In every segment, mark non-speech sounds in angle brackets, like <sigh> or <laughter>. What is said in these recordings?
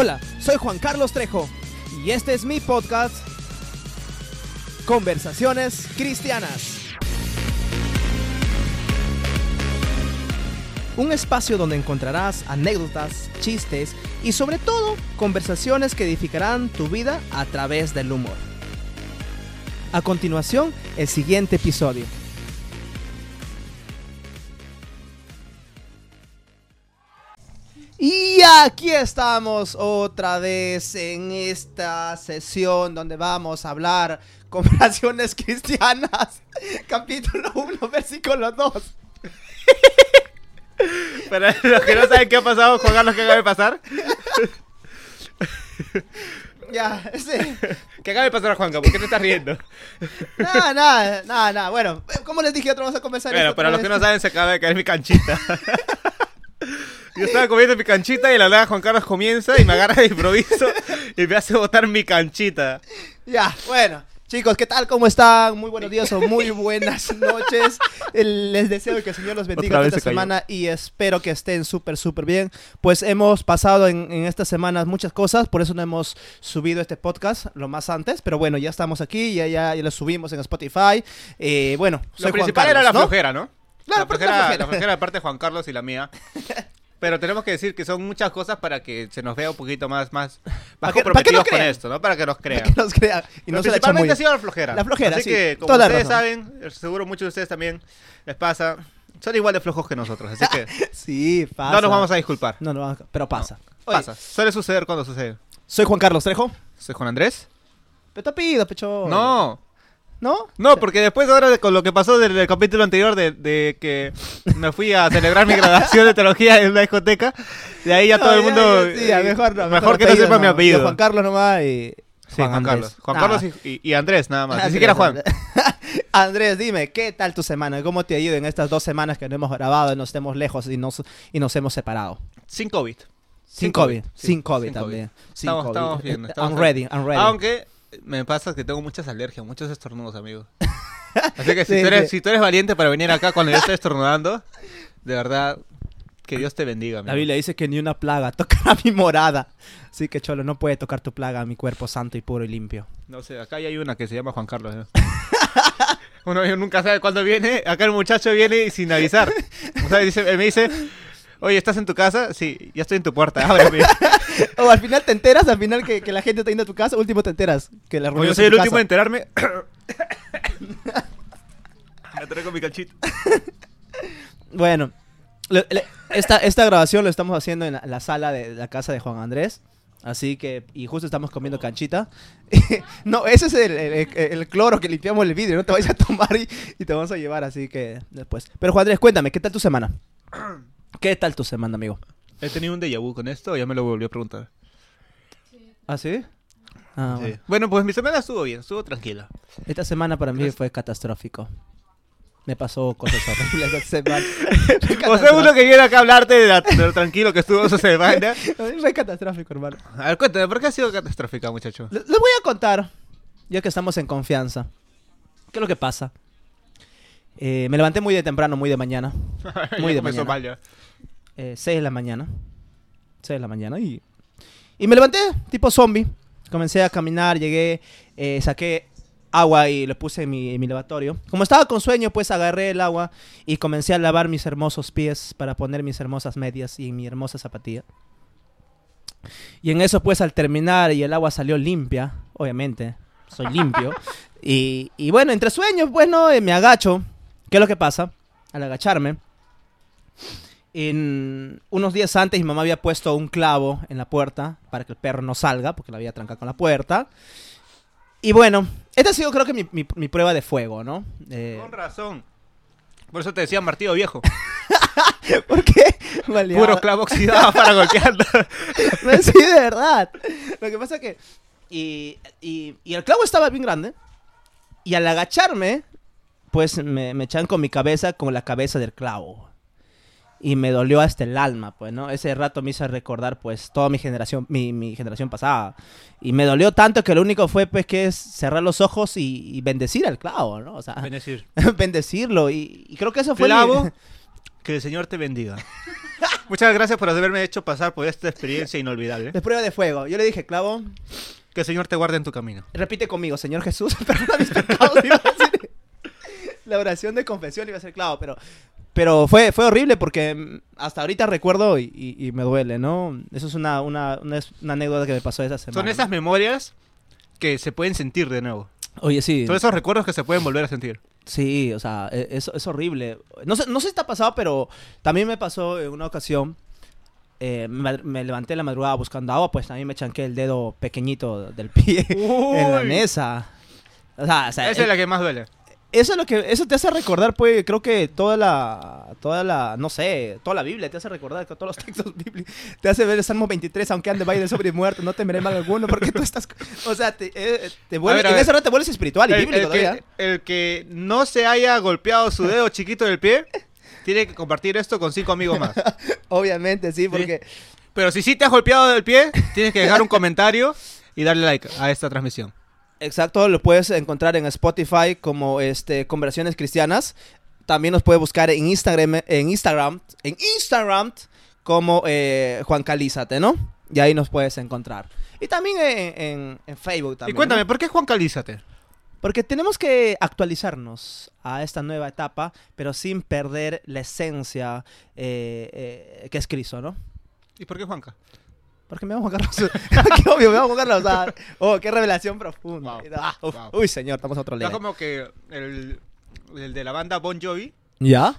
Hola, soy Juan Carlos Trejo y este es mi podcast Conversaciones Cristianas. Un espacio donde encontrarás anécdotas, chistes y sobre todo conversaciones que edificarán tu vida a través del humor. A continuación, el siguiente episodio. Aquí estamos otra vez en esta sesión donde vamos a hablar conversaciones <laughs> cristianas, <laughs> capítulo 1, versículo 2. Para los que no saben qué ha pasado, Juan Carlos, ¿qué acaba de pasar? <laughs> Ya, sí. ¿Qué acaba de pasar, Juanca? ¿Por qué te estás riendo? Nada, nada, nada, nada. Bueno, como les dije, otra vamos a conversar. Bueno, para los que no saben, se acaba de caer mi canchita. Yo estaba comiendo mi canchita y la nada Juan Carlos comienza y me agarra de improviso y me hace botar mi canchita. Ya, bueno. Chicos, ¿qué tal? ¿Cómo están? Muy buenos días o muy <laughs> buenas noches. Les deseo que el Señor los bendiga esta se semana y espero que estén súper, súper bien. Pues hemos pasado en, en estas semanas muchas cosas, por eso no hemos subido este podcast lo más antes, pero bueno, ya estamos aquí, ya, ya, ya lo subimos en Spotify. Eh, bueno, soy Lo Juan principal Carlos, era la ¿no? flojera, ¿no? Claro, la, flojera, la flojera. la flojera de parte de Juan Carlos y la mía. <laughs> Pero tenemos que decir que son muchas cosas para que se nos vea un poquito más, más, más que- comprometidos con esto, ¿no? Para que nos crean. Que nos crean y no muy principalmente ha sido la flojera. La flojera, Así sí, que, como ustedes saben, seguro muchos de ustedes también les pasa, son igual de flojos que nosotros. Así que <laughs> Sí, pasa. no nos vamos a disculpar. No, no, pero pasa. Oye, Pasa. Suele suceder cuando sucede. Soy Juan Carlos Trejo. ¿Soy Juan Andrés? Pero te pido, pecho. No. ¿No? No, porque después ahora con lo que pasó del, del capítulo anterior de, de que me fui a celebrar mi <laughs> graduación de teología en una discoteca, de ahí ya todo el mundo... ya, ya, sí, ya, mejor no. Mejor que no sepa mi apellido. Juan Carlos nomás y. Sí, Juan. Carlos. Juan. Carlos y, y- Andrés nada más. Ni Andrés, siquiera Juan. <laughs> Andrés. Dime, ¿qué tal tu semana? ¿Cómo te ha ido en estas dos semanas que no hemos grabado y nos estemos lejos y nos, y nos hemos separado? Sin COVID. Sin COVID. sí, Sin COVID sin también. Sin Estamos, COVID. estamos bien. <laughs> Eh, estamos I'm ready, I'm ready. Aunque me pasa que tengo muchas alergias, muchos estornudos, amigo. <laughs> Así que si, Sí, tú eres, sí. si tú eres valiente para venir acá cuando yo estoy estornudando, de verdad, que Dios te bendiga, amigo. La Biblia dice que ni una plaga tocará <laughs> mi morada. Así que, Cholo, no puede tocar tu plaga a mi cuerpo santo y puro y limpio. No sé, acá ya hay una que se llama Juan Carlos. ¿no? <laughs> Uno nunca sabe cuándo viene. Acá el muchacho viene sin avisar. O sea, dice, me dice, oye, ¿estás en tu casa? Sí, ya estoy en tu puerta. Ábreme. <laughs> O al final te enteras, al final que, que la gente está yendo a tu casa, último te enteras que la reunión yo soy el último en enterarme. <laughs> Me traigo mi cachito. Bueno, le- le- esta, esta grabación lo estamos haciendo en la, la sala de la casa de Juan Andrés. Así que, y justo estamos comiendo canchita. <laughs> no, ese es el, el- el cloro que limpiamos el vidrio. No te vayas a tomar y, y te vamos a llevar, así que después. Pero Juan Andrés, cuéntame, ¿qué tal tu semana? <clears throat> ¿Qué tal tu semana, amigo? He tenido un déjà vu con esto, ya me lo volvió a preguntar. ¿Ah, sí? Ah, Sí. bueno. Bueno, pues mi semana estuvo bien, estuvo tranquila. Esta semana para mí fue catastrófico. Me pasó cosas horribles esta semana. <laughs> O sea, uno que viene acá a hablarte de, la- de lo tranquilo que estuvo su semana. <laughs> Fue catastrófico, hermano. A ver, cuéntame, ¿por qué ha sido catastrófica, muchacho? Les les voy a contar, ya que estamos en confianza. ¿Qué es lo que pasa? Eh, me levanté muy de temprano, muy de mañana. <laughs> Muy de mañana. mal ya. Eh, 6 de la mañana. 6 de la mañana y... Y me levanté tipo zombie. Comencé a caminar, llegué, eh, saqué agua y lo puse en mi, en mi lavatorio. Como estaba con sueño, pues agarré el agua y comencé a lavar mis hermosos pies para poner mis hermosas medias y mi hermosa zapatilla. Y en eso, pues al terminar y el agua salió limpia, obviamente, soy limpio. <laughs> y, y bueno, entre sueños, bueno, eh, me agacho. ¿Qué es lo que pasa? Al agacharme, en unos días antes mi mamá había puesto un clavo en la puerta para que el perro no salga, porque la había trancado con la puerta. Y bueno, esta ha sido creo que mi, mi- mi prueba de fuego, ¿no? Eh, Con razón. Por eso te decía martillo viejo. <laughs> ¿Por qué? Maleado. Puro clavo oxidado para golpearlo. <laughs> No, sí, de verdad. Lo que pasa es que... Y, y- y el clavo estaba bien grande. Y al agacharme, pues me, me echan con mi cabeza con la cabeza del clavo. Y me dolió hasta el alma, pues, ¿no? Ese rato me hizo recordar, pues, toda mi generación, mi, mi generación pasada. Y me dolió tanto que lo único fue, pues, que es cerrar los ojos y, y bendecir al clavo, ¿no? O sea, Ven decir. <laughs> bendecirlo. Y, y creo que eso fue... mi- Clavo. <laughs> Que el Señor te bendiga. Muchas gracias por haberme hecho pasar por esta experiencia inolvidable. De prueba de fuego. Yo le dije, clavo, Que el Señor te guarde en tu camino. repite conmigo, Señor Jesús, <laughs> perdona mis pecados. La oración de confesión iba a ser clavo, pero, pero fue, fue horrible porque hasta ahorita recuerdo y, y- y me duele, ¿no? Eso es una, una, una, anécdota que me pasó esa semana. Son esas memorias que se pueden sentir de nuevo. Oye, sí. Son esos recuerdos que se pueden volver a sentir. Sí, o sea, e- es, es horrible. No sé, no sé si te ha pasado, pero también me pasó en una ocasión. eh, me, me levanté en la madrugada buscando agua, pues también me chanqué el dedo pequeñito del pie <laughs> en la mesa. O sea, o sea, Esa eh, es la que más duele. Eso es lo que eso te hace recordar, pues, creo que toda la toda la no sé, toda la Biblia te hace recordar que todos los <laughs> textos bíblicos te hace ver el Salmo 23, aunque ande baile sobre muerto, no temeré mal alguno, porque tú estás, o sea, te, eh, te vuelves, ver, en esa hora te vuelves espiritual y El, bíblico el todavía. que, el que no se haya golpeado su dedo <laughs> chiquito del pie, tiene que compartir esto con cinco amigos más. <laughs> Obviamente, sí, porque Pero si sí te has golpeado del pie, tienes que dejar un comentario y darle like a esta transmisión. Exacto, lo puedes encontrar en Spotify como este Conversaciones Cristianas. También nos puedes buscar en Instagram, en Instagram, en Instagram como eh, Juan Calízate, ¿no? Y ahí nos puedes encontrar. Y también en, en- en Facebook también. y cuéntame, ¿no? ¿por qué Juan Calízate? Porque tenemos que actualizarnos a esta nueva etapa, pero sin perder la esencia eh, eh, que es Cristo, ¿no? ¿Y por qué Juanca? Porque me llamo Juan Carlos. <laughs> qué obvio, me llamo Juan Carlos. ah, oh, qué revelación profunda. Wow, Ah, uf, wow. Uy, señor, estamos a otro Está nivel. como que el, el de la banda Bon Jovi, ¿Ya?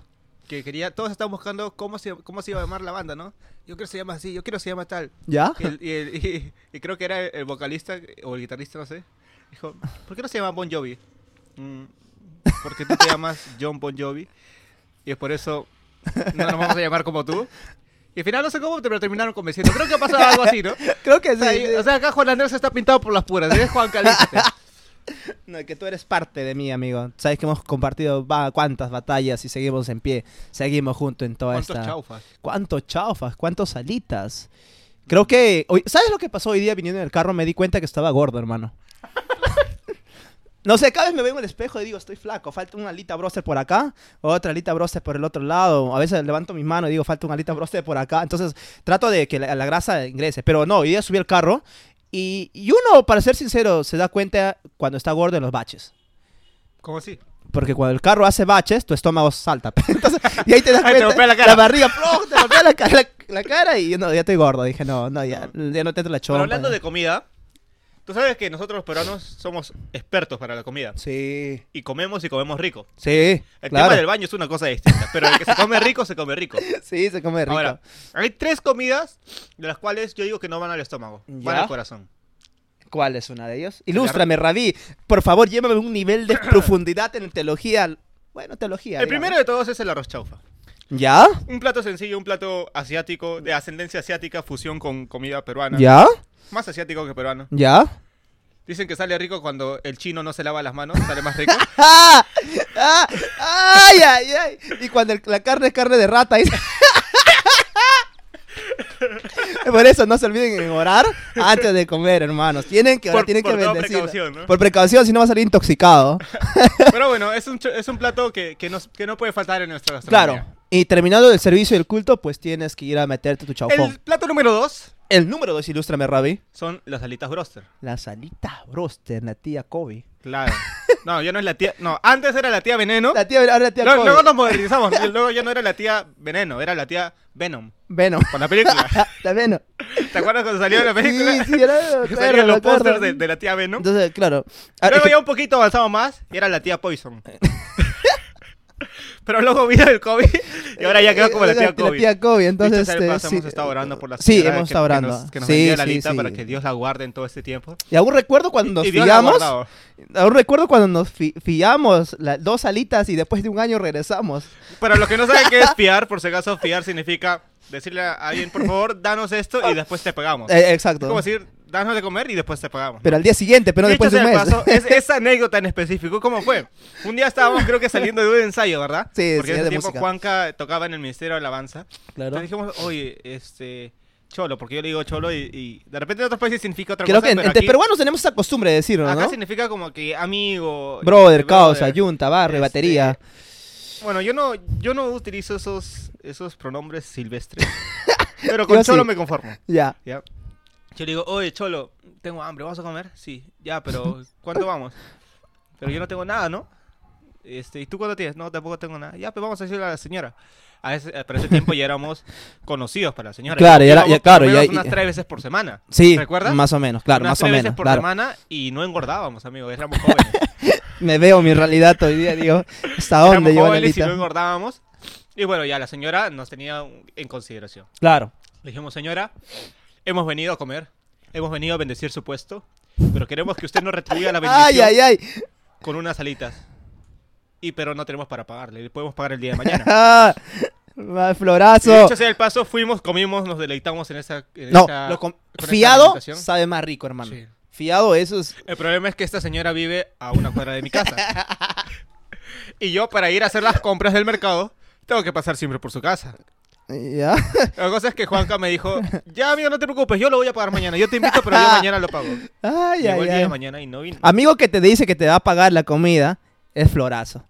que quería, todos estaban buscando cómo se, cómo se iba a llamar la banda, ¿no? Yo quiero que se llama así, yo quiero que se llama tal. ¿Ya? Y, el- y el- <laughs> y- y creo que era el, el vocalista o el guitarrista, no sé. Dijo, ¿por qué no se llama Bon Jovi? "Mm, porque tú te llamas John Bon Jovi. Y es por eso no nos vamos a llamar como tú. Y al final no sé cómo, pero terminaron convenciendo. Creo que ha pasado algo así, ¿no? <laughs> Creo que O sea, sí. o sea, acá Juan Andrés está pintado por las puras. Es Juan Calízate. <laughs> No, que tú eres parte de mí, amigo. Sabes que hemos compartido va, cuántas batallas y seguimos en pie. Seguimos juntos en toda ¿Cuántos esta... chaufas? ¿Cuántos chaufas? ¿Cuántos alitas? Creo que... hoy- ¿Sabes lo que pasó hoy día viniendo en el carro? Me di cuenta que estaba gordo, hermano. No sé, cada vez me veo en el espejo y digo, estoy flaco, falta una alita broster por acá, otra alita broster por el otro lado. A veces levanto mi mano y digo, falta una alita broster por acá. Entonces trato de que la, la grasa ingrese. Pero no, hoy día subí al carro y, y uno, para ser sincero, se da cuenta cuando está gordo en los baches. ¿Cómo así? Porque cuando el carro hace baches, tu estómago salta. <laughs> Entonces, y ahí te das te cuenta. golpea la cara. barriga, ¡plum! te golpea la, cara- la- la cara y yo no, ya estoy gordo. Dije, no, no, ya, ya no te entra la Pero chompa. hablando de comida, tú sabes que nosotros los peruanos somos expertos para la comida. Sí, Y comemos y comemos rico. sí, El claro. tema del baño es una cosa distinta, pero el que se come rico, se come rico. <laughs> Sí, se come rico. Ahora, hay tres comidas de las cuales yo digo que no van al estómago, van al corazón. ¿Cuál es una de ellos? Ilústrame, Rabí. Por favor, llévame un nivel de profundidad en teología. Bueno, teología. El digamos. primero de todos es el arroz chaufa. ¿Ya? Un plato sencillo, un plato asiático, de ascendencia asiática, fusión con comida peruana. ¿Ya? Más asiático que peruano. ¿Ya? Dicen que sale rico cuando el chino no se lava las manos, sale más rico. ¡Ah! <laughs> ¡Ah! ¡Ay, ay, ay! Y cuando el- la carne es carne de rata. dice- <laughs> Por eso no se olviden en orar antes de comer, hermanos. Tienen que orar, Por- tienen por que toda bendecir. precaución, ¿no? Por precaución, si no va a salir intoxicado. Pero bueno, es un, es un plato que, que, nos- que no puede faltar en nuestra gastronomía. Claro. Y terminado el servicio del culto, pues tienes que ir a meterte tu chaufón. El plato número dos El, número dos, ilústrame, Rabbi. son las alitas broster. La salita broster, la tía Kobe. Claro. No, ya no es la tía. No, antes era la tía Veneno. La tía, ahora la tía Luego, Kobe. luego nos modernizamos. <laughs> Luego ya no era la tía Veneno, era la tía Venom. Venom. Con la película. <laughs> la Venom. ¿Te acuerdas cuando salió la película? Sí, sí, era, <laughs> salían los pósters de, de la tía Venom. Entonces, claro. Ah, Luego ya un poquito avanzamos más y era la tía Poison. Pero luego vino el COVID y ahora ya quedó como la Eh, tía COVID. La tía Kobe, entonces. Dicho de este, sí. hemos estado orando por la Sí, hemos que- estado que orando. nos- Que nos, Sí, la sí, sí. para que Dios la guarde en todo este tiempo. Y aún recuerdo cuando nos <laughs> y ha fiamos. Aún recuerdo cuando nos fi- fiamos las dos alitas y después de un año regresamos. Para los que no saben qué es <laughs> fiar, por si acaso, fiar significa decirle a alguien, por favor, danos esto y después te pagamos. Eh, Es exacto. como decir, danos de comer y después te pagamos. Pero al día siguiente, pero después de un mes. paso, es, <laughs> esa anécdota en específico, ¿cómo fue? Un día estábamos, creo que saliendo de un ensayo, ¿verdad? Sí, Porque sí, en ese de tiempo música. Juanca tocaba en el Ministerio de Alabanza. claro. Entonces dijimos, oye, este. Cholo, porque yo le digo cholo y, y de repente en otros países significa otra Creo cosa. que en- pero entre aquí- peruanos tenemos esa costumbre de decirlo, Acá ¿no? significa como que amigo. Brother, este, causa, brother, yunta, barrio, este, batería. Bueno, yo no, yo no utilizo esos, esos pronombres silvestres. <laughs> pero con Yo Cholo sí. me conformo. Ya. ¿ya? Yo le digo, oye, Cholo, tengo hambre, ¿vamos a comer? Sí, ya, pero <laughs> ¿cuándo vamos? Pero yo no tengo nada, ¿no? Este, ¿Y tú cuándo tienes? No, tampoco tengo nada. Ya, pues vamos a decirle a la señora. A ese, eh, para ese tiempo ya éramos <laughs> conocidos para la señora. Claro, ya ya- claro, menos ya- unas tres veces por semana. Sí, ¿Recuerdas? más o menos, claro, Unas más o tres veces menos. por Claro. semana y no engordábamos, amigo. Éramos <laughs> jóvenes. Me veo mi realidad hoy día, digo, ¿hasta dónde llegó jóvenes y no engordábamos. Y bueno, ya la señora nos tenía en consideración. Claro. Le dijimos, señora, hemos venido a comer, hemos venido a bendecir su puesto, pero queremos que usted nos retribuya la <laughs> bendición Ay, ay, ay. con unas alitas. Y pero no tenemos para pagarle, le podemos pagar el día de <laughs> mañana. Ah, florazo. dicho sea el paso, fuimos, comimos, nos deleitamos en esa... en No, esa- lo esa fiado sabe más rico, hermano. Sí. Fiado, eso es. El problema es que esta señora vive a una cuadra de mi casa. <laughs> y yo para ir a hacer las compras del mercado, tengo que pasar siempre por su casa. Ya. <laughs> La cosa es que Juanca me dijo, ya amigo, no te preocupes, yo lo voy a pagar mañana. Yo te invito, pero yo mañana lo pago. Ay, Llegó ay, el día de ay. mañana y no vino. Amigo que te dice que te va a pagar la comida es florazo.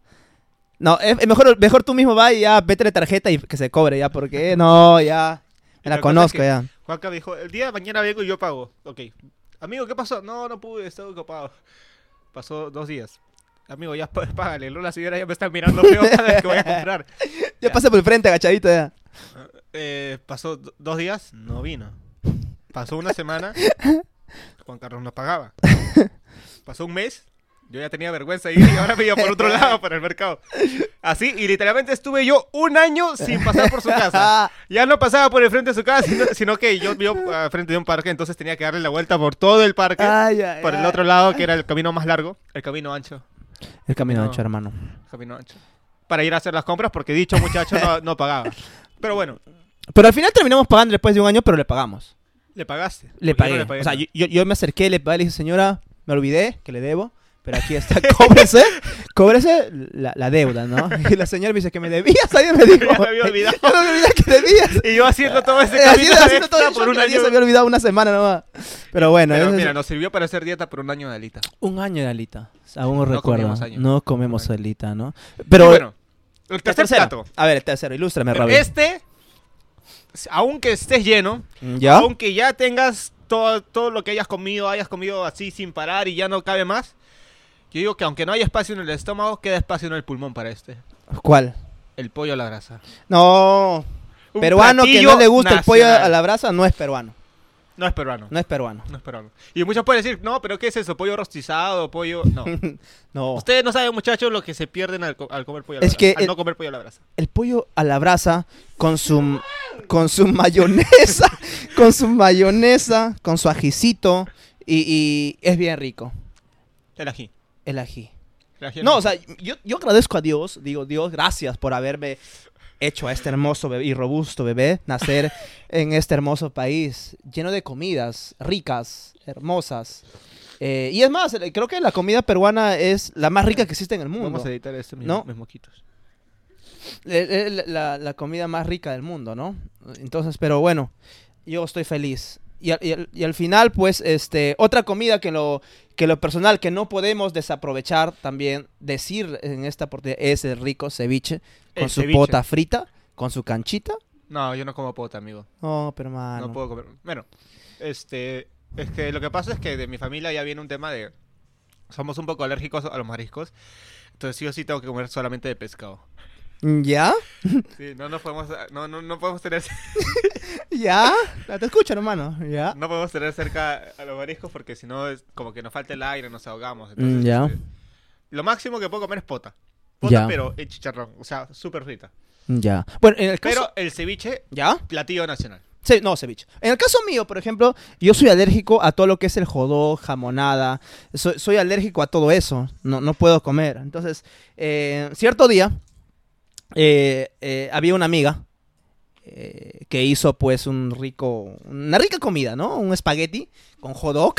No, es, es mejor, mejor tú mismo va y ya vete la tarjeta y que se cobre ya, porque no, ya. Me La es conozco que- ya. Juanca me dijo, el día de mañana vengo y yo pago. Ok. Amigo, ¿qué pasó? No, no pude, estaba ocupado. Pasó dos días. Amigo, ya pá- <laughs> págale. La señora ya me está mirando feo <laughs> cada vez que voy a comprar. Ya pasé por el frente, agachadito ya. Eh, pasó do- dos días, no vino. Pasó una semana, <laughs> Juan Carlos no pagaba. Pasó un mes, yo ya tenía vergüenza de ir y ahora me iba por otro lado para el mercado. Así, y literalmente estuve yo un año sin pasar por su casa. <laughs> Ya no pasaba por el frente de su casa, sino, sino que yo vivo al frente de un parque, entonces tenía que darle la vuelta por todo el parque, Ay, ay, por el ay. otro lado, que era el camino más largo, el camino ancho. El camino No. ancho, hermano. el camino ancho. Para ir a hacer las compras, porque dicho muchacho no, no pagaba. Pero bueno, Pero al final terminamos pagando después de un año, pero le pagamos. le pagaste. Le pagué. no pagué o sea, yo, yo- me acerqué, le pagué, le dije, señora, me olvidé que le debo, pero aquí está, <laughs> cóbrese, cóbrese la, la deuda, ¿no? <laughs> Y la señora me dice que me debías, alguien me <laughs> dijo. Ya me había olvidado. Me olvidado que debías. Y yo haciendo todo ese camino haciendo, todo por un año. se había olvidado una semana nomás. Pero bueno, Pero ese es- mira, nos sirvió para hacer dieta por un año de alita. un año de alita. Aún No recuerdo. comemos año. No comemos alita, ¿no? Pero Pero bueno, el tercer plato. A ver, el tercero, ilústrame, Robin. Este, aunque estés lleno, ¿Ya? aunque ya tengas todo, todo lo que hayas comido, hayas comido así sin parar y ya no cabe más, yo digo que aunque no haya espacio en el estómago, queda espacio en el pulmón para este. ¿Cuál? El pollo a la grasa. No. Un Peruano que no le gusta el pollo a la brasa no es peruano. No es peruano. No es peruano. No es peruano. Y muchos pueden decir, no, pero ¿qué es eso? ¿Pollo rostizado? ¿Pollo...? No. <laughs> No. Ustedes no saben, muchachos, lo que se pierden al, co- al comer pollo a la Es brasa. que al el- no comer pollo a la brasa. El pollo a la brasa con su con su mayonesa, <laughs> con su mayonesa, con su ajicito y, y es bien rico El ají. el ají. No, o sea, yo, yo agradezco a Dios, digo, Dios, gracias por haberme hecho a este hermoso bebé y robusto bebé nacer en este hermoso país lleno de comidas ricas, hermosas. Eh, y es más, eh, creo que la comida peruana es la más rica que existe en el mundo. Vamos a editar este mis, No. mis moquitos. Eh, la, la comida más rica del mundo, ¿no? Entonces, pero bueno, yo estoy feliz. Y al, y al- y al final, pues, este, otra comida que lo, que lo personal que no podemos desaprovechar también, decir en esta oportunidad, es el rico ceviche con El su ceviche. pota frita, con su canchita. No, yo no como pota, amigo. No, pero mano. No puedo comer. Bueno, este. Es que lo que pasa es que de mi familia ya viene un tema de. Somos un poco alérgicos a los mariscos. Entonces sí o sí tengo que comer solamente de pescado. ¿Ya? Sí, no, no podemos, no, no, no podemos tener, <laughs> ¿Ya? Te escucho, hermano. ¿Ya? no podemos tener cerca a los mariscos porque si no es como que nos falta el aire, nos ahogamos. Entonces, Mm, ya. este, lo máximo que puedo comer es pota. Pota, Ya. pero en chicharrón, o sea, súper frita. Ya. Bueno, en el caso... Pero el ceviche, ¿Ya? platillo nacional. Sí, no, ceviche. En el caso mío, por ejemplo, yo soy alérgico a todo lo que es el jodó, jamonada. Soy, soy alérgico a todo eso. No, no puedo comer. Entonces, eh, cierto día, eh, eh, había una amiga eh, que hizo pues un rico, una rica comida, ¿no? Un espagueti con jodó.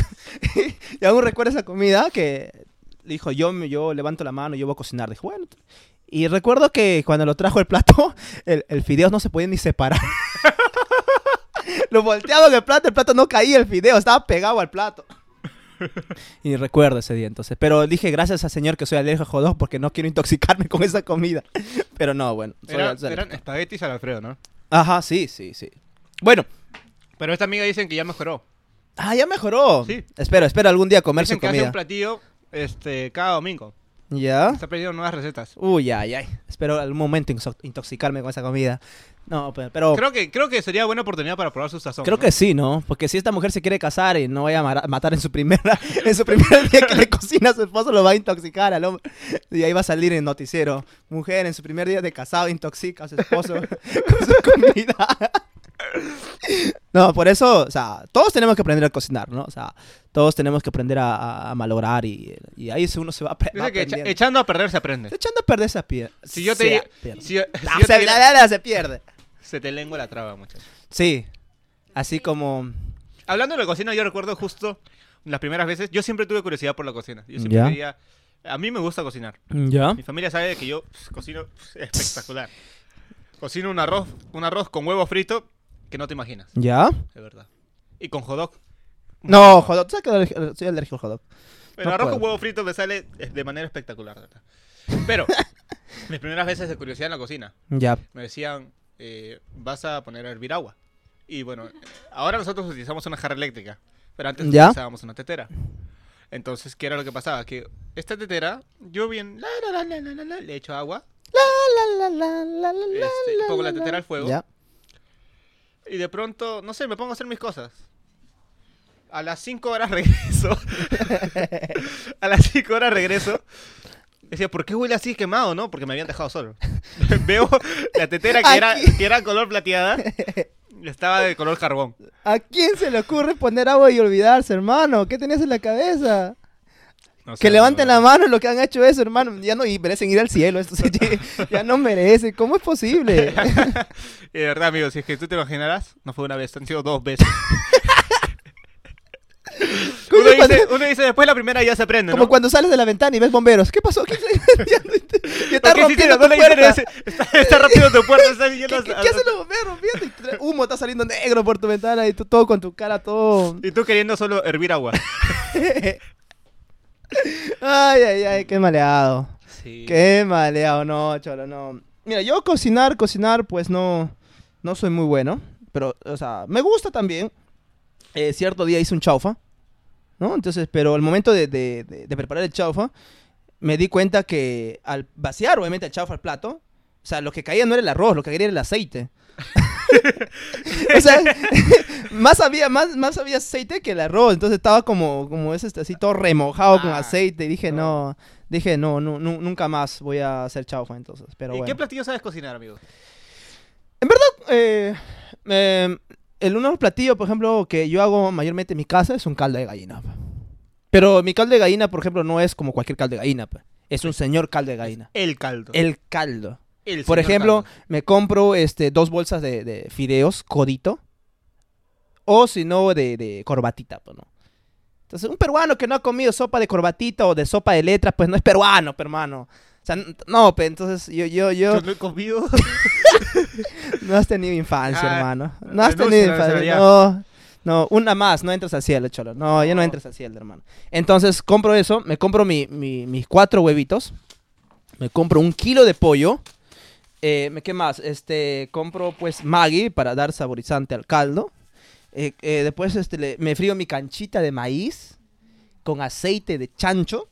<laughs> y aún recuerdo esa comida que dijo, yo, yo levanto la mano, yo voy a cocinar. Dije, bueno. Y recuerdo que cuando lo trajo el plato, <laughs> el, el fideo no se podía ni separar. <laughs> Lo volteaba en el plato, el plato no caía el fideo, estaba pegado al plato. <laughs> Y recuerdo ese día entonces. Pero dije, gracias al señor que soy alérgico a jodó porque no quiero intoxicarme con esa comida. <laughs> Pero no, bueno. Era- eran espaguetis al Alfredo, ¿no? Ajá, sí, sí, sí. Bueno. Pero esta amiga dicen que ya mejoró. Ah, ya mejoró. Sí. Espero, espero algún día comer Dicen su que hace comida. un platillo este, cada domingo. ¿Ya? Está aprendiendo nuevas recetas. Uy, ay, ay. Espero algún momento intoxicarme con esa comida. No, pe- pero... Creo que, creo que sería buena oportunidad para probar su sazón. Creo ¿no? que sí, ¿no? Porque si esta mujer se quiere casar y no vaya a matar en su primera <laughs> en su primer día que le cocina a su esposo, lo va a intoxicar al hombre. Y ahí va a salir en noticiero. Mujer en su primer día de casado intoxica a su esposo <laughs> <laughs> con su comida. <laughs> No, por eso, o sea, todos tenemos que aprender a cocinar, ¿no? O sea, todos tenemos que aprender a, a- a malograr y, y ahí uno se va, <laughs> va Dice que echa- echando a perder se aprende. Echando a perder esa piedra. Si yo te, Se si, yo- si yo se, te la- diera- la- la- se pierde. se te lengua la traba, muchachos. Sí. Así como... Hablando de la cocina, yo recuerdo justo las primeras veces, yo siempre tuve curiosidad por la cocina. Yo siempre Ya. quería... A mí me gusta cocinar. ¿Ya? Mi familia sabe que yo pues, cocino pues, <laughs> espectacular. Cocino un arroz, un arroz con huevo frito que no te imaginas, ¿Ya? de verdad. Y con hot No, hot dog. ¿Sabes que soy alérgico al hot? El no arroz con huevo frito me sale eh, de manera espectacular, de verdad. Pero, mis primeras veces de curiosidad en la cocina, Ya. me decían, eh, vas a poner a hervir agua. Y bueno, eh, ahora nosotros utilizamos una jarra eléctrica, pero antes ¿Ya? utilizábamos una tetera. Entonces, ¿qué era lo que pasaba? Que esta tetera, yo bien, la, la, la, la, la, la, le echo agua, La, la, la, la, la, la, este, la, pongo la la, tetera al fuego, Ya. Y de pronto, no sé, me pongo a hacer mis cosas. A las 5 horas <laughs> regreso. a las 5 horas regreso. Decía, ¿por qué huele así quemado, no? Porque me habían dejado solo. <laughs> Veo la tetera que era, que era color plateada. Estaba de color carbón. ¿A quién se le ocurre poner agua y olvidarse, hermano? ¿Qué tenías en la cabeza? Que levanten no- la mano los que han hecho eso, hermano. Ya no y merecen ir al cielo. Esto <laughs> ya no merecen. ¿Cómo es posible? Y <laughs> de verdad, amigo, si es que tú te imaginarás, no fue una vez, han sido dos veces. <laughs> Uno, dice, uno dice, después la primera ya se aprende, Como ¿no? cuando sales de la ventana y ves bomberos. ¿Qué pasó? ¿Qué, ¿Qué está ¿Por qué rompiendo tu puerta? Está, rompiendo tu puerta, ¿Qué, hacen los bomberos tra- Humo está saliendo negro por tu ventana y tú todo con tu cara todo... Y tú queriendo solo hervir agua. Ay, ay, ay, qué maleado. Sí. Qué maleado, no, cholo, no. Mira, yo cocinar, cocinar, pues no, no soy muy bueno. Pero, o sea, me gusta también. Eh, cierto día hice un chaufa, ¿no? Entonces, pero al momento de, de- de- de preparar el chaufa, me di cuenta que al vaciar, obviamente, el chaufa al plato, o sea, lo que caía no era el arroz, lo que caía era el aceite. <laughs> o sea, <laughs> más había, más, más había aceite que el arroz. Entonces estaba como, como ese, así todo remojado con Ah, aceite. Y dije, no. no, dije, no, no, nu- nunca más voy a hacer chaufa entonces. Pero ¿Y bueno. qué platillo sabes cocinar, amigo? Eh, eh, el uno de los platillos, por ejemplo, que yo hago mayormente en mi casa es un caldo de gallina. Pero mi caldo de gallina, por ejemplo, no es como cualquier caldo de gallina. Es un señor caldo de gallina. El caldo. El caldo. El Por ejemplo, me compro este, dos bolsas de, de fideos, codito. O si no, de, de corbatita, pues, ¿no? Entonces, un peruano que no ha comido sopa de corbatita o de sopa de letras, pues no es peruano, pe, hermano. O sea, no, pe, entonces yo, yo, yo, Yo no he comido. <laughs> no has tenido infancia, Ah, hermano. No has tenido infancia. No, no, una más, no entras al cielo, cholo. No, ya no No. entras al cielo, hermano. Entonces, compro eso, me compro mi, mi- mis cuatro huevitos, me compro un kilo de pollo, eh, ¿qué más? Este, compro pues Maggi para dar saborizante al caldo. Eh, eh, después este, le- me frío mi canchita de maíz con aceite de chancho.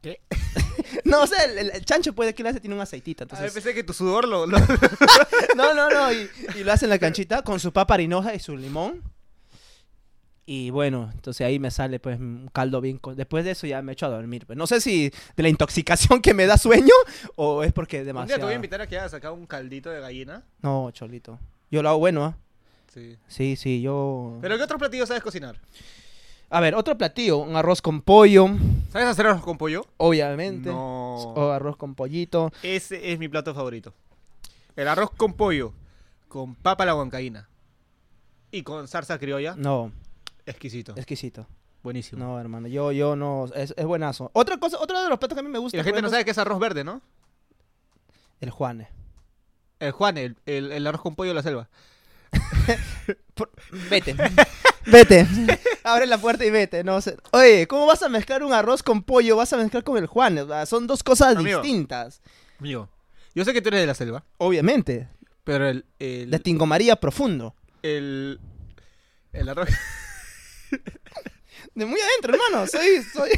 ¿Qué? <laughs> no, o sea, el, el- el chancho puede que le hace tiene un aceitito. A ver, Entonces, pensé que tu sudor lo... lo- <laughs> no, no, no. Y, y lo hace en la canchita con su papa harinosa y su limón. Y bueno, entonces ahí me sale pues un caldo bien... Después de eso ya me echo a dormir. Pues. No sé si de la intoxicación que me da sueño o es porque Un día te demasiado... voy a invitar a que hagas acá un caldito de gallina. No, cholito. Yo lo hago bueno, ¿ah? Sí. Sí, sí, yo... ¿Pero qué otro platillo sabes cocinar? A ver, otro platillo. Un arroz con pollo, ¿Sabes hacer arroz con pollo? obviamente. No. O arroz con pollito. Ese es mi plato favorito. El arroz con pollo, con papa a la huancaína y con salsa criolla, No, exquisito. exquisito. Buenísimo. No, hermano, yo, yo no... Es, es buenazo. Otra cosa, otro de los platos que a mí me gusta. y la gente no sabe que es arroz verde, ¿no? El Juane. El Juan, el, el- el arroz con pollo de la selva. <laughs> Por- Vete. <laughs> vete. <laughs> Abre la puerta y vete. No sé. Oye, ¿cómo vas a mezclar un arroz con pollo? Vas a mezclar con el Juan. O sea, son dos cosas Amigo. distintas. Amigo, Yo sé que tú eres de la selva, Obviamente. pero el... el De Tingomaría profundo. el, el arroz... De muy adentro, hermano. Soy, soy,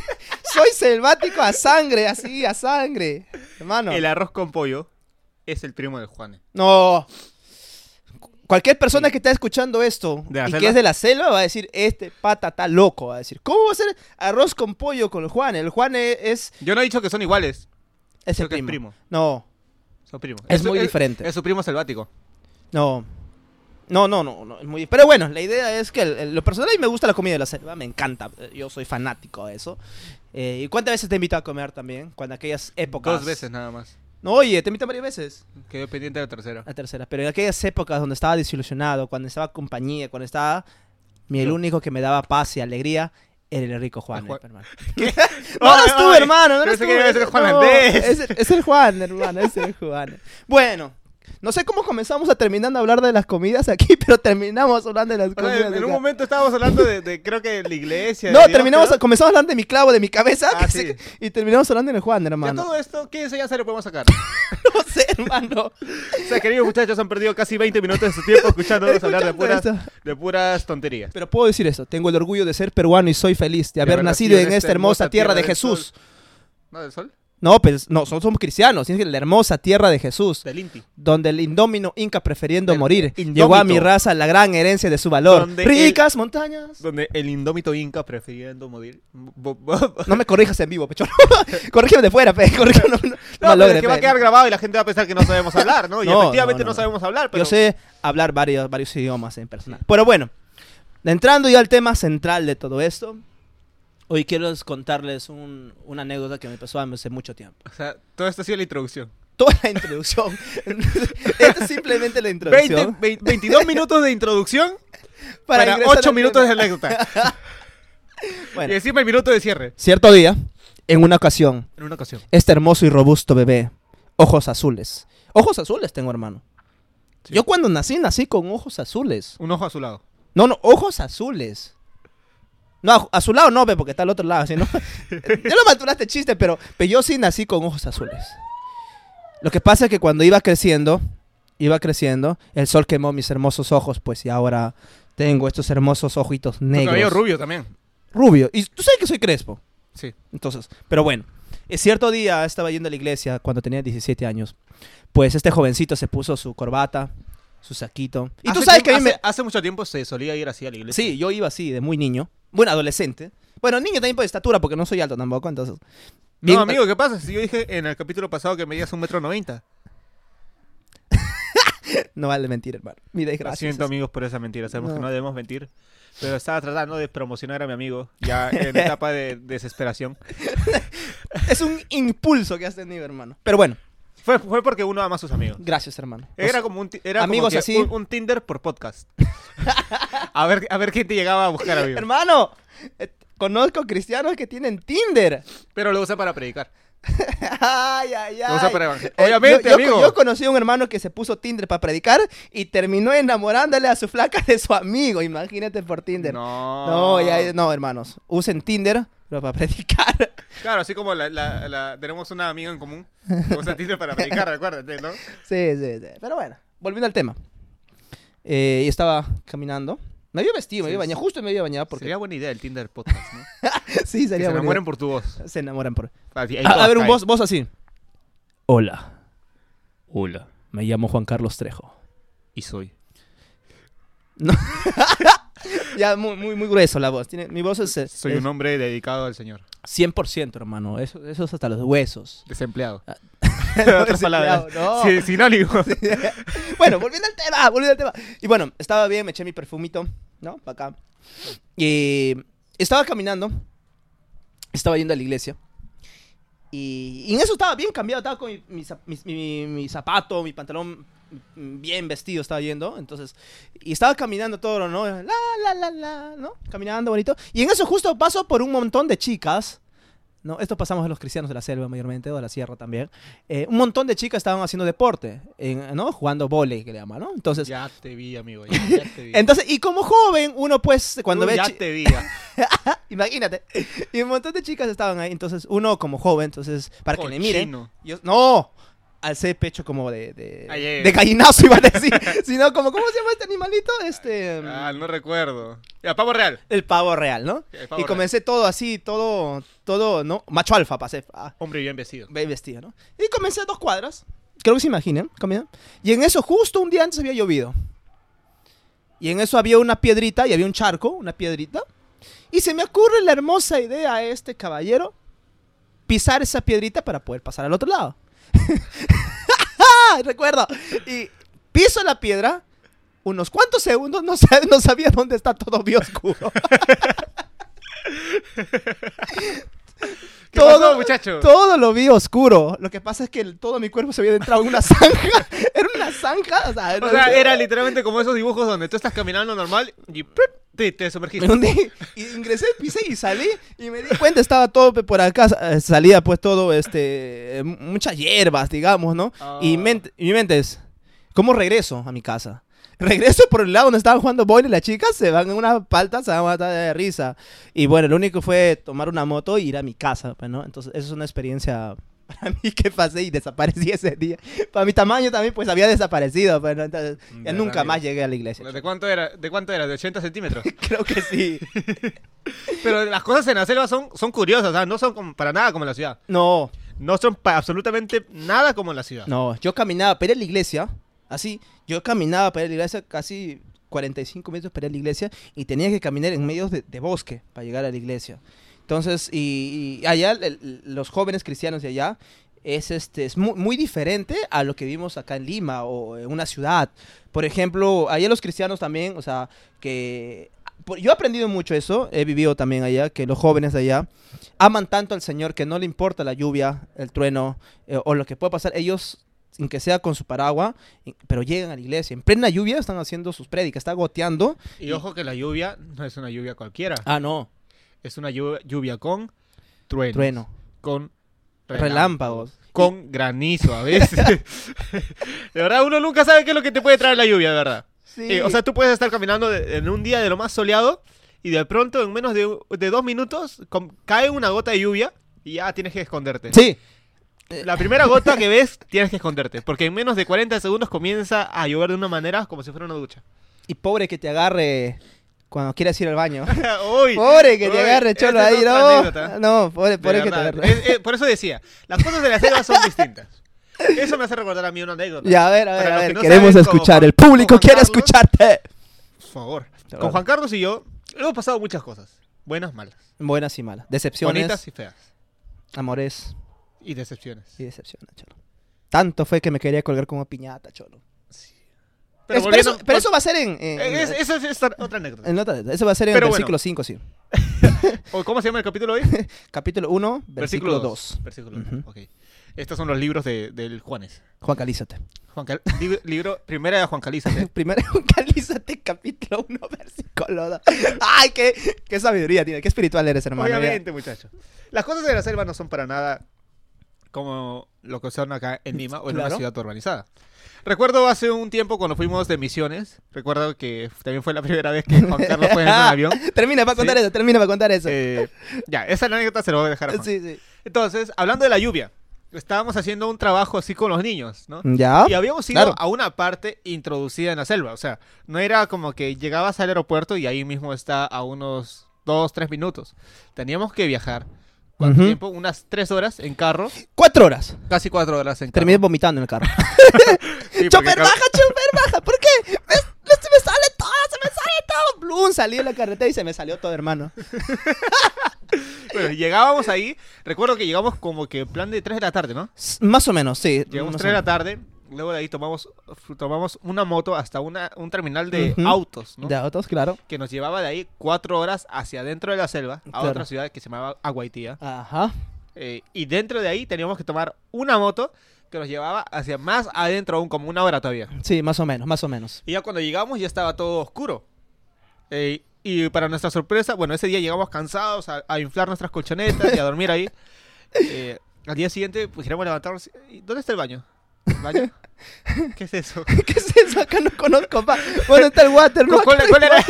soy selvático a sangre, así, a sangre. Hermano. El arroz con pollo es el primo de Juan. No. Cualquier persona que está escuchando esto ¿De la y selva? que es de la selva va a decir, este pata está loco. Va a decir, ¿cómo va a ser arroz con pollo con el Juan? El Juan es, Yo no he dicho que son iguales, es el creo que es primo. No, Son primos. Es muy diferente. Es su primo selvático. no. No, no, no, no, es muy... Pero bueno, la idea es que el- el- lo personal a mí me gusta la comida de la selva, me encanta, eh, yo soy fanático de eso. Eh, ¿Y cuántas veces te invito a comer también? Cuando aquellas épocas... Dos veces nada más. No, oye, te invito varias veces. Quedó pendiente de la tercera. La tercera. Pero en aquellas épocas donde estaba desilusionado, cuando estaba compañía, cuando estaba... Mi, el único que me daba paz y alegría era el rico Juan. Juan. hermano. <laughs> <laughs> No eres tú, hermano. No eres tú. Juan No, Andrés. Es, es el Juan, hermano. Es el Juan. <laughs> Bueno, no sé cómo comenzamos a terminar a hablar de las comidas aquí, <laughs> pero terminamos hablando de las comidas. en, de en un momento estábamos hablando de, de, creo que la iglesia. No, de Dios, terminamos, creo. comenzamos hablando de mi clavo, de mi cabeza. Ah, <laughs> sí. se- y terminamos hablando del Juan, Ya hermano. todo esto, ¿qué enseñanza le podemos sacar? <laughs> No sé, hermano. o sea, queridos muchachos, han perdido casi 20 minutos de su tiempo escuchándonos hablar de puras, de puras tonterías. Pero puedo decir eso, tengo el orgullo de ser peruano y soy feliz de haber nacido en esta hermosa tierra de Jesús. sol. ¿No, del sol? No, pues no, nosotros somos cristianos, tienes que la hermosa tierra de Jesús, Del Inti. donde el indómino inca prefiriendo morir, indómito. llegó a mi raza la gran herencia de su valor. Donde Ricas montañas. Donde el indómito inca prefiriendo morir. No me corrijas en vivo, pecho. <laughs> Corrígeme de fuera, pe. <laughs> Corrígeme, no, no, no pero es que va a quedar grabado y la gente va a pensar que no sabemos hablar, ¿no? Y <laughs> No, efectivamente no, sabemos hablar, pero... Yo sé hablar varios, varios idiomas en personal. Pero bueno, entrando ya al tema central de todo esto, hoy quiero contarles un- una anécdota que me pasó hace mucho tiempo. O sea, todo esto ha sido la introducción. <laughs> Toda la introducción. <laughs> Esta es simplemente la 20, introducción. 20 22 minutos de introducción <laughs> para, ingresar 8 al minutos de anécdota. Bueno, Y encima el minuto de cierre. cierto día, en una ocasión, En una ocasión. este hermoso y robusto bebé, ojos azules. Ojos azules tengo, hermano. Sí. Yo cuando nací, nací con ojos azules. Un ojo a su lado. No, no, ojos azules. No, a- a su lado no, ve, porque está al otro lado, ¿sí, no? <laughs> ya lo maturaste chiste, pero, pero yo sí nací con ojos azules. Lo que pasa es que cuando iba creciendo, iba creciendo, el sol quemó mis hermosos ojos, pues, y ahora tengo estos hermosos ojitos Tu cabello negros. rubio también. Rubio. Y tú sabes que soy crespo. Sí. Entonces, pero bueno, eh, cierto día estaba yendo a la iglesia cuando tenía 17 años. Pues este jovencito se puso su corbata, su saquito. Y tú sabes que a mí tiempo- me... hace, hace mucho tiempo se solía ir así a la iglesia. Sí, yo iba así, de muy niño. Bueno, adolescente. Bueno, niño también por estatura, porque no soy alto tampoco, entonces... Bien- No, amigo, ¿qué pasa? Si yo dije en el capítulo pasado que medías un metro noventa. <laughs> No vale mentir, hermano. Mi Lo desgracia. siento, amigos, por esa mentira. Sabemos No. que no debemos mentir. Pero estaba tratando de promocionar a mi amigo ya en <laughs> etapa de desesperación. Es un impulso que has tenido, hermano. Pero bueno, Fue, fue porque uno ama a sus amigos. gracias, hermano. Era como un, ti- era como Amigos que así. Un, un Tinder por podcast. <laughs> a, ver, a ver quién te llegaba a buscar, amigo. Hermano, eh, conozco cristianos que tienen Tinder. Pero lo usa para predicar. Ay, ay, ay. para evangel- Eh, Obviamente, yo, yo- amigo. yo conocí a un hermano que se puso Tinder para predicar y terminó enamorándole a su flaca de su amigo. Imagínate por Tinder. No. No, ya, no, hermanos. Usen Tinder pero para predicar. Claro, así como la, la- la- tenemos una amiga en común. Usa Tinder para predicar, <laughs> recuérdate, ¿no? Sí, sí, sí. Pero bueno, volviendo al tema. Eh, y estaba caminando. Me había vestido, me Sí, había bañado. Justo me había bañado porque... Sería buena idea el Tinder podcast, ¿no? <laughs> sí, que sería se buena enamoren idea. por tu voz. Se enamoran por... Ahí A, ver, un voz, voz así. Hola. Hola. Me llamo Juan Carlos Trejo. Y soy. <laughs> Ya, muy, muy, muy grueso la voz. Tiene, mi voz es, eh, Soy es un hombre dedicado al Señor. 100%, hermano. Eso, eso es hasta los huesos. Desempleado. <laughs> Otras palabras. no. Sí, sinónimo. <laughs> bueno, volviendo al tema, volviendo al tema. Y bueno, estaba bien, me eché mi perfumito, ¿no? Para acá. Y estaba caminando, estaba yendo a la iglesia. Y, y en eso estaba bien cambiado, estaba con mi, mi- mi- mi zapato, mi pantalón mm, bien vestido, estaba yendo. Entonces, y estaba caminando todo, ¿no? La, la, la, la, ¿no? Caminando bonito. Y en eso justo paso por un montón de chicas. ¿No? Esto pasamos a los cristianos de la selva mayormente, o de la sierra también. Eh, un montón de chicas estaban haciendo deporte, en- ¿no? Jugando vóley, que le llaman, ¿no? Entonces, Ya te vi, amigo. Ya, ya te vi. entonces, y como joven, uno pues, cuando Uy, ve... Ya te vi. <laughs> Imagínate. Y un montón de chicas estaban ahí. Entonces, uno como joven, entonces, para que le miren. Yo, no. Alcé pecho como de, de, Ay, ay, ay. de gallinazo, <laughs> iba a decir. sino como, ¿cómo se llama este animalito? Este... Ah, no recuerdo. Ya, pavo real. El pavo real, ¿no? El pavo y comencé todo así, todo, todo, ¿no? Macho alfa pasé. Ah, Hombre bien vestido. bien vestido, ¿no? Y comencé dos cuadras. Creo que se imaginen, caminando. Y en eso, justo un día antes había llovido. Y en eso había una piedrita y había un charco, una piedrita. Y se me ocurre la hermosa idea a este caballero pisar esa piedrita para poder pasar al otro lado. <laughs> Recuerdo. Y piso la piedra. Unos cuantos segundos no, sab- no sabía dónde está todo bien oscuro. ¿Qué pasó, muchacho? Todo lo vi oscuro. Lo que pasa es que el- todo mi cuerpo se había entrado en una zanja. <laughs> Era una zanja. O sea, O sea, era literalmente como esos dibujos donde tú estás caminando normal y te, te Me sumergiste. hundí. <laughs> Y ingresé, pisé y salí. Y me di cuenta, estaba todo por acá. eh, Salía pues todo, este. eh, muchas hierbas, digamos, ¿no? Y, Ah. mente- y mi mente es. ¿Cómo regreso a mi casa? Regreso por el lado donde estaban jugando boile y las chicas se van en una palta, se van a matar de risa. Y bueno, lo único fue tomar una moto y ir a mi casa, pues, ¿no? Entonces, eso es una experiencia para mí <laughs> que pasé y desaparecí ese día. Para mi tamaño también, pues, había desaparecido, pues. Entonces, ya Verdad, nunca amigo. más llegué a la iglesia. ¿De cuánto era? ¿De cuánto era? ¿De 80 centímetros? <laughs> Creo que sí. <laughs> Pero las cosas en la selva son, son curiosas, sea, no son como- para nada como en la ciudad. No, No son pa- absolutamente nada como en la ciudad. No, yo caminaba para ir a la iglesia, así, yo caminaba para ir a la iglesia casi 45 minutos para ir a la iglesia y tenía que caminar en medio de, de bosque para llegar a la iglesia. Entonces, y, y allá el- los jóvenes cristianos de allá es este es muy, muy diferente a lo que vimos acá en Lima o en una ciudad. Por ejemplo, allá los cristianos también, o sea, que yo he aprendido mucho eso, he vivido también allá, que los jóvenes de allá aman tanto al Señor que no le importa la lluvia, el trueno eh, o lo que pueda pasar. Ellos, sin que sea con su paraguas, y- pero llegan a la iglesia. En plena lluvia están haciendo sus prédicas, está goteando. Y ojo que la lluvia no es una lluvia cualquiera. Ah, no, Es una lluvia, lluvia con truenos. trueno, Con relámpagos. Con granizo a veces. <laughs> <laughs> de verdad, uno nunca sabe qué es lo que te puede traer la lluvia, de verdad. Sí. Eh, o sea, tú puedes estar caminando de- en un día de lo más soleado y de pronto, en menos de, de dos minutos, cae una gota de lluvia y ya tienes que esconderte. sí, La primera gota que ves, tienes que esconderte. Porque en menos de 40 segundos comienza a llover de una manera como si fuera una ducha. y pobre que te agarre cuando quieras ir al baño. <laughs> Uy, Pobre que te uy, agarre, esa cholo, ahí, no. <laughs> No, pobre, pobre que te agarre. Es- es- por eso decía, las cosas de la selva son distintas. <laughs> Eso me hace recordar a mí una anécdota. Ya, a ver, a ver, Para a ver, no queremos saben, escuchar. Juan- El público quiere Carlos, escucharte. Por favor. Con Juan Carlos y yo hemos pasado muchas cosas. Buenas, malas. Buenas y malas. Decepciones, Bonitas y feas. amores Y decepciones. y decepciones, cholo. Tanto fue que me quería colgar como piñata, cholo. Pero, Es- pero eso, pero eso va a ser en... en- Eh, es- es, otra anécdota. en otra- eso va a ser en Pero el bueno. versículo 5, sí. <laughs> ¿O ¿Cómo se llama el capítulo hoy? <laughs> Capítulo 1, versículo 2. Versículo 2. Ujú. Ok. Estos son los libros de, del Juanes. Juan Calízate. Juan Cal- lib- libro, primera de Juan Calízate. <laughs> Primero Juan Calízate, capítulo 1, versículo 2. ¡Ay, qué, qué sabiduría tiene! ¡Qué espiritual eres, hermano! Obviamente, muchachos. Las cosas de la selva no son para nada como lo que son acá en Lima o en una Claro. ciudad urbanizada. Recuerdo hace un tiempo cuando fuimos de misiones, recuerdo que también fue la primera vez que Juan Carlos fue en un <laughs> avión. Termina para contar Sí. eso, termina para contar eso. Eh, ya, esa anécdota se lo voy a dejar a Juan. sí, sí. Entonces, hablando de la lluvia, estábamos haciendo un trabajo así con los niños, ¿no? ¿Ya? Y habíamos ido claro. a una parte introducida en la selva. O sea, no era como que llegabas al aeropuerto y ahí mismo está a unos dos, tres minutos. Teníamos que viajar. ¿Cuánto tiempo? Unas tres horas en carro. Cuatro horas. Casi cuatro horas en carro. Terminé vomitando en el carro. <laughs> <laughs> Sí, porque ¡Chofer, ca- baja, chofer, baja! ¿Por qué? Me, me- se me sale todo, se me sale todo. Blum, salí de la carretera y se me salió todo, hermano. <laughs> Bueno, llegábamos ahí. Recuerdo que llegamos como que en plan de 3 de la tarde, ¿no? S- Más o menos, sí. Llegamos 3 de la tarde. Luego de ahí tomamos, tomamos una moto hasta una, un terminal de autos, ¿no? De autos, claro. Que nos llevaba de ahí cuatro horas hacia adentro de la selva, a Claro. otra ciudad que se llamaba Aguaitía. Ajá. Eh, y dentro de ahí teníamos que tomar una moto que nos llevaba hacia más adentro aún, como una hora todavía. Sí, más o menos, más o menos. Y ya cuando llegamos ya estaba todo oscuro. Eh, y para nuestra sorpresa, bueno, ese día llegamos cansados a, a inflar nuestras colchonetas y a dormir ahí. <laughs> Eh, al día siguiente pusiéramos levantarnos. ¿y ¿Dónde está el baño? ¿El <laughs> baño? ¿Qué es eso? <laughs> ¿Qué es eso? Acá no conozco, pa. <laughs> ¿Dónde está el water? No, ¿Cuál, cuál era,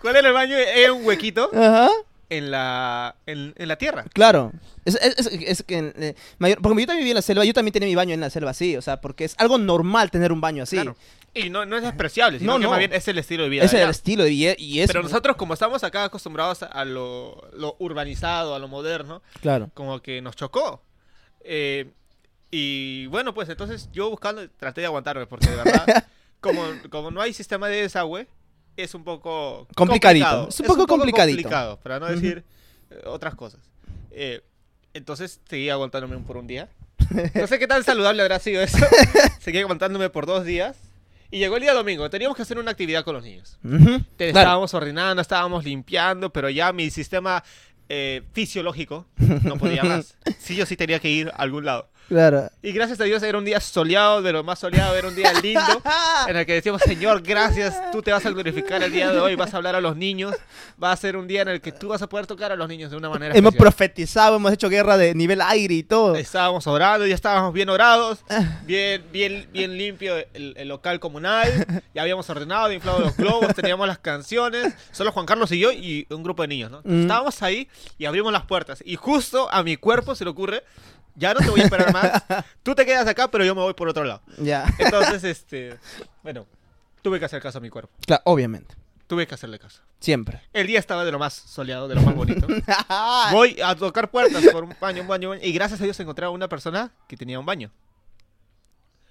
¿Cuál era el baño? Era un huequito. Ajá. en la, en, en la tierra. Claro. Es, es- es- es que, eh, mayor- porque yo también viví en la selva, yo también tenía mi baño en la selva así, o sea, porque es algo normal tener un baño así. Claro. Y no, no es despreciable, sino No, que no. más bien es el estilo de vida. Es el estilo de y es Pero nosotros, como estamos acá acostumbrados a lo, lo urbanizado, a lo moderno, claro. como que nos chocó. Eh, y bueno, pues entonces yo buscando traté de aguantarme, porque de verdad, <laughs> como, como no hay sistema de desagüe, es un poco Complicadito. complicado. Es un poco complicadito. complicado, para no decir eh, otras cosas. Eh, entonces seguí aguantándome por un día. <laughs> No sé qué tan saludable habrá sido eso. <laughs> seguí aguantándome por dos días. Y llegó el día domingo. Teníamos que hacer una actividad con los niños. Ujú, Te- claro. Estábamos ordenando, estábamos limpiando, pero ya mi sistema eh, fisiológico no podía más. Sí, yo sí tenía que ir a algún lado. Claro. Y gracias a Dios era un día soleado, de lo más soleado, era un día lindo, <laughs> en el que decíamos, Señor, gracias, tú te vas a glorificar el día de hoy, vas a hablar a los niños, va a ser un día en el que tú vas a poder tocar a los niños de una manera Hemos especial. profetizado, hemos hecho guerra de nivel aire y todo. Estábamos orando, ya estábamos bien orados, Ah. bien, bien, bien limpio el, el local comunal, ya habíamos ordenado, inflado los globos, teníamos las canciones, solo Juan Carlos y yo y un grupo de niños, ¿no? Mm. Estábamos ahí y abrimos las puertas y justo a mi cuerpo se le ocurre, ya no te voy a esperar más, <laughs> tú te quedas acá, pero yo me voy por otro lado. Ya. Entonces, <laughs> este, bueno, tuve que hacer caso a mi cuerpo, Claro, obviamente. tuve que hacerle caso. Siempre. El día estaba de lo más soleado, de lo más bonito. <laughs> Voy a tocar puertas por un baño, un baño, un baño, y gracias a Dios encontré a una persona que tenía un baño.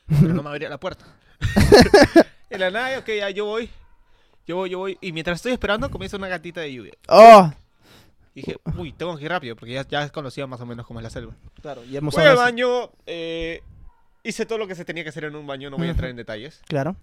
Pero no me abría la puerta. en la nada, ok, ya yo voy. Yo voy, yo voy. Y mientras estoy esperando, comienza una gatita de lluvia. Oh. Y dije, uy, tengo que ir rápido, porque ya, ya conocía más o menos cómo es la selva. Claro, ya hemos Fui al baño, eh, hice todo lo que se tenía que hacer en un baño, no voy a entrar en detalles. Claro.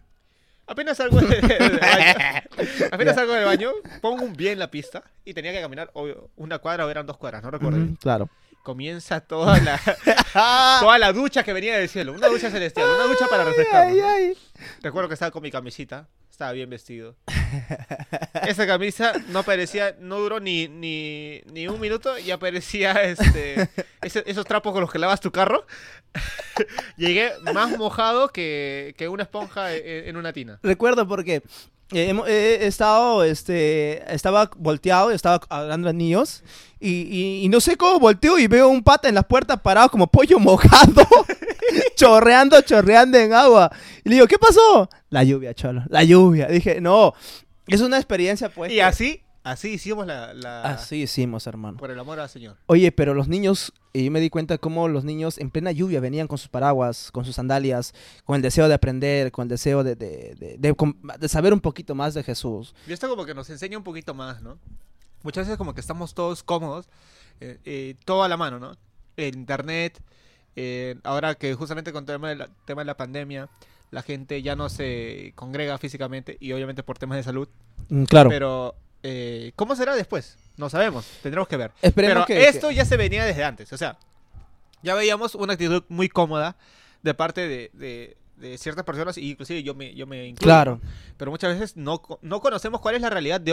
Apenas salgo del del baño, <laughs> apenas salgo del baño, pongo un pie en la pista y tenía que caminar obvio, una cuadra o eran dos cuadras, no recuerdo. Claro. Comienza toda la, <laughs> toda la ducha que venía del cielo, una ducha celestial, una ducha para ay. Recuerdo que estaba con mi camisita, estaba bien vestido. Esa camisa no aparecía, no duró ni, ni, ni un minuto y aparecía este, ese- esos trapos con los que lavas tu carro. <laughs> Llegué más mojado que, que una esponja en, en una tina. Recuerdo porque eh, hemo- he estado, este, estaba volteado, estaba hablando a niños y, y- y no sé cómo volteo y veo un pata en la puerta parado como pollo mojado, <laughs> chorreando, chorreando en agua. Y le digo, ¿qué pasó? La lluvia, cholo, la lluvia. Dije, no, es una experiencia pues. Y así, así hicimos la... la- Así hicimos, hermano. Por el amor al Señor. Oye, pero los niños, y yo me di cuenta cómo los niños en plena lluvia venían con sus paraguas, con sus sandalias, con el deseo de aprender, con el deseo de, de- de- de com- de saber un poquito más de Jesús. Y esto como que nos enseña un poquito más, ¿no? Muchas veces como que estamos todos cómodos, eh, eh, todo a la mano, ¿no? El internet, eh, ahora que justamente con el tema de, la, tema de la pandemia, la gente ya no se congrega físicamente y obviamente por temas de salud. Mm, Claro. Pero, eh, ¿cómo será después? No sabemos, tendremos que ver. Esperemos Pero que- esto ya se venía desde antes, o sea, ya veíamos una actitud muy cómoda de parte de, de- de ciertas personas, y inclusive yo me, yo me incluyo. Claro, Pero muchas veces no, no conocemos cuál es la realidad de,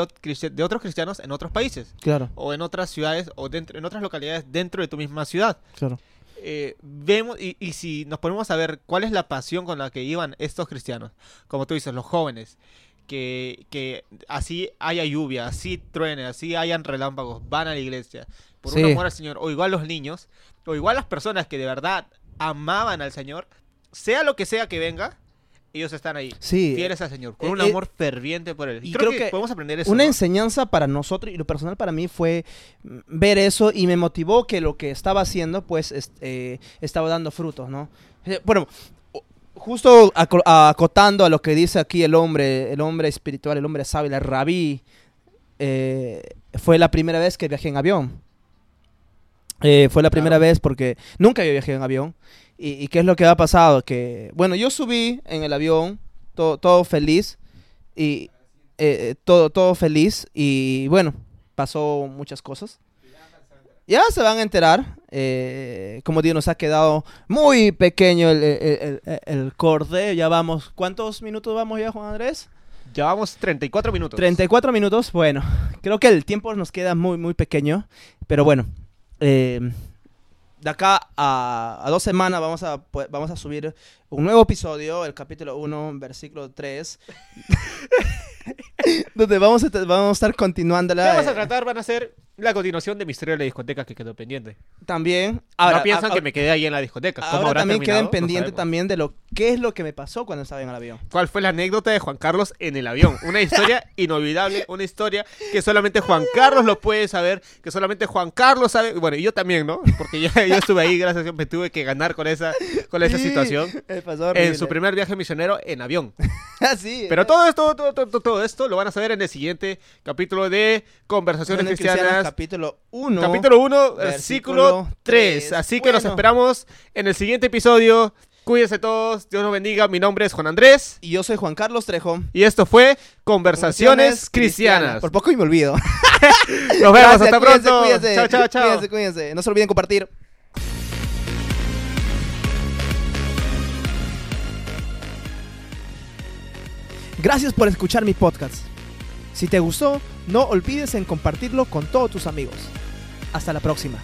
de otros cristianos en otros países, claro, o en otras ciudades, o dentro, en otras localidades dentro de tu misma ciudad. claro. Eh, vemos, y, y si nos ponemos a ver cuál es la pasión con la que iban estos cristianos, como tú dices, los jóvenes, que, que así haya lluvia, así truene, así hayan relámpagos, van a la iglesia, por Sí. un amor al Señor, o igual los niños, o igual las personas que de verdad amaban al Señor, sea lo que sea que venga, ellos están ahí. Sí. Fieles al Señor, con un Eh, eh, amor ferviente por Él. Y, creo, creo que, que podemos aprender eso. Una ¿no? enseñanza para nosotros y lo personal para mí fue mm, ver eso y me motivó que lo que estaba haciendo pues est- eh, estaba dando frutos, ¿no? Eh, Bueno, justo aco- acotando a lo que dice aquí el hombre, el hombre espiritual, el hombre sabio, el rabí, eh, fue la primera vez que viajé en avión. Eh, fue la primera Claro. vez porque nunca había viajado en avión. ¿Y, y qué es lo que ha pasado? Que, bueno, yo subí en el avión, todo, todo feliz, y eh, todo, todo feliz, y bueno, pasó muchas cosas. Ya se van a enterar, eh, como digo, nos ha quedado muy pequeño el, el, el- el cordeo, ya vamos, ¿cuántos minutos vamos ya, Juan Andrés? Llevamos 34 minutos. 34 minutos, bueno, <laughs> creo que el tiempo nos queda muy, muy pequeño, pero bueno, eh, de acá a, a dos semanas vamos a, pu- vamos a subir un nuevo episodio, el capítulo 1, versículo 3, <laughs> donde vamos a, vamos a estar continuándola. ¿Qué vamos a eh, tratar? Van a ser la continuación de Misterio de la discoteca que quedó pendiente. También. Ahora, no piensan a- que me quedé ahí en la discoteca. ¿Cómo Ahora también queda en terminado? No pendiente también de lo qué es lo que me pasó cuando estaba en el avión. ¿Cuál fue la anécdota de Juan Carlos en el avión? Una historia <laughs> inolvidable, una historia que solamente Juan Carlos lo puede saber, que solamente Juan Carlos sabe. Bueno, y yo también, ¿no? Porque ya yo estuve ahí, gracias a Dios, me tuve que ganar con esa, con esa Sí, situación. Me pasó horrible. En su primer viaje misionero en avión. <laughs> Ah, sí, Pero eh. todo esto, todo, todo, todo esto lo van a saber en el siguiente capítulo de Conversaciones Cristianas. capítulo 1. Capítulo 1, versículo versículo 3. tres. Así que los Bueno. esperamos en el siguiente episodio. Cuídense todos, Dios los bendiga. Mi nombre es Juan Andrés. Y yo soy Juan Carlos Trejo. Y esto fue Conversaciones Cristianas. Por poco y me olvido. <laughs> <laughs> Nos vemos, Gracias, hasta cuídense, pronto. Cuídense, Chao, chao, chao. Cuídense, cuídense. No se olviden compartir. Gracias por escuchar mi podcast. Si te gustó, no olvides en compartirlo con todos tus amigos. Hasta la próxima.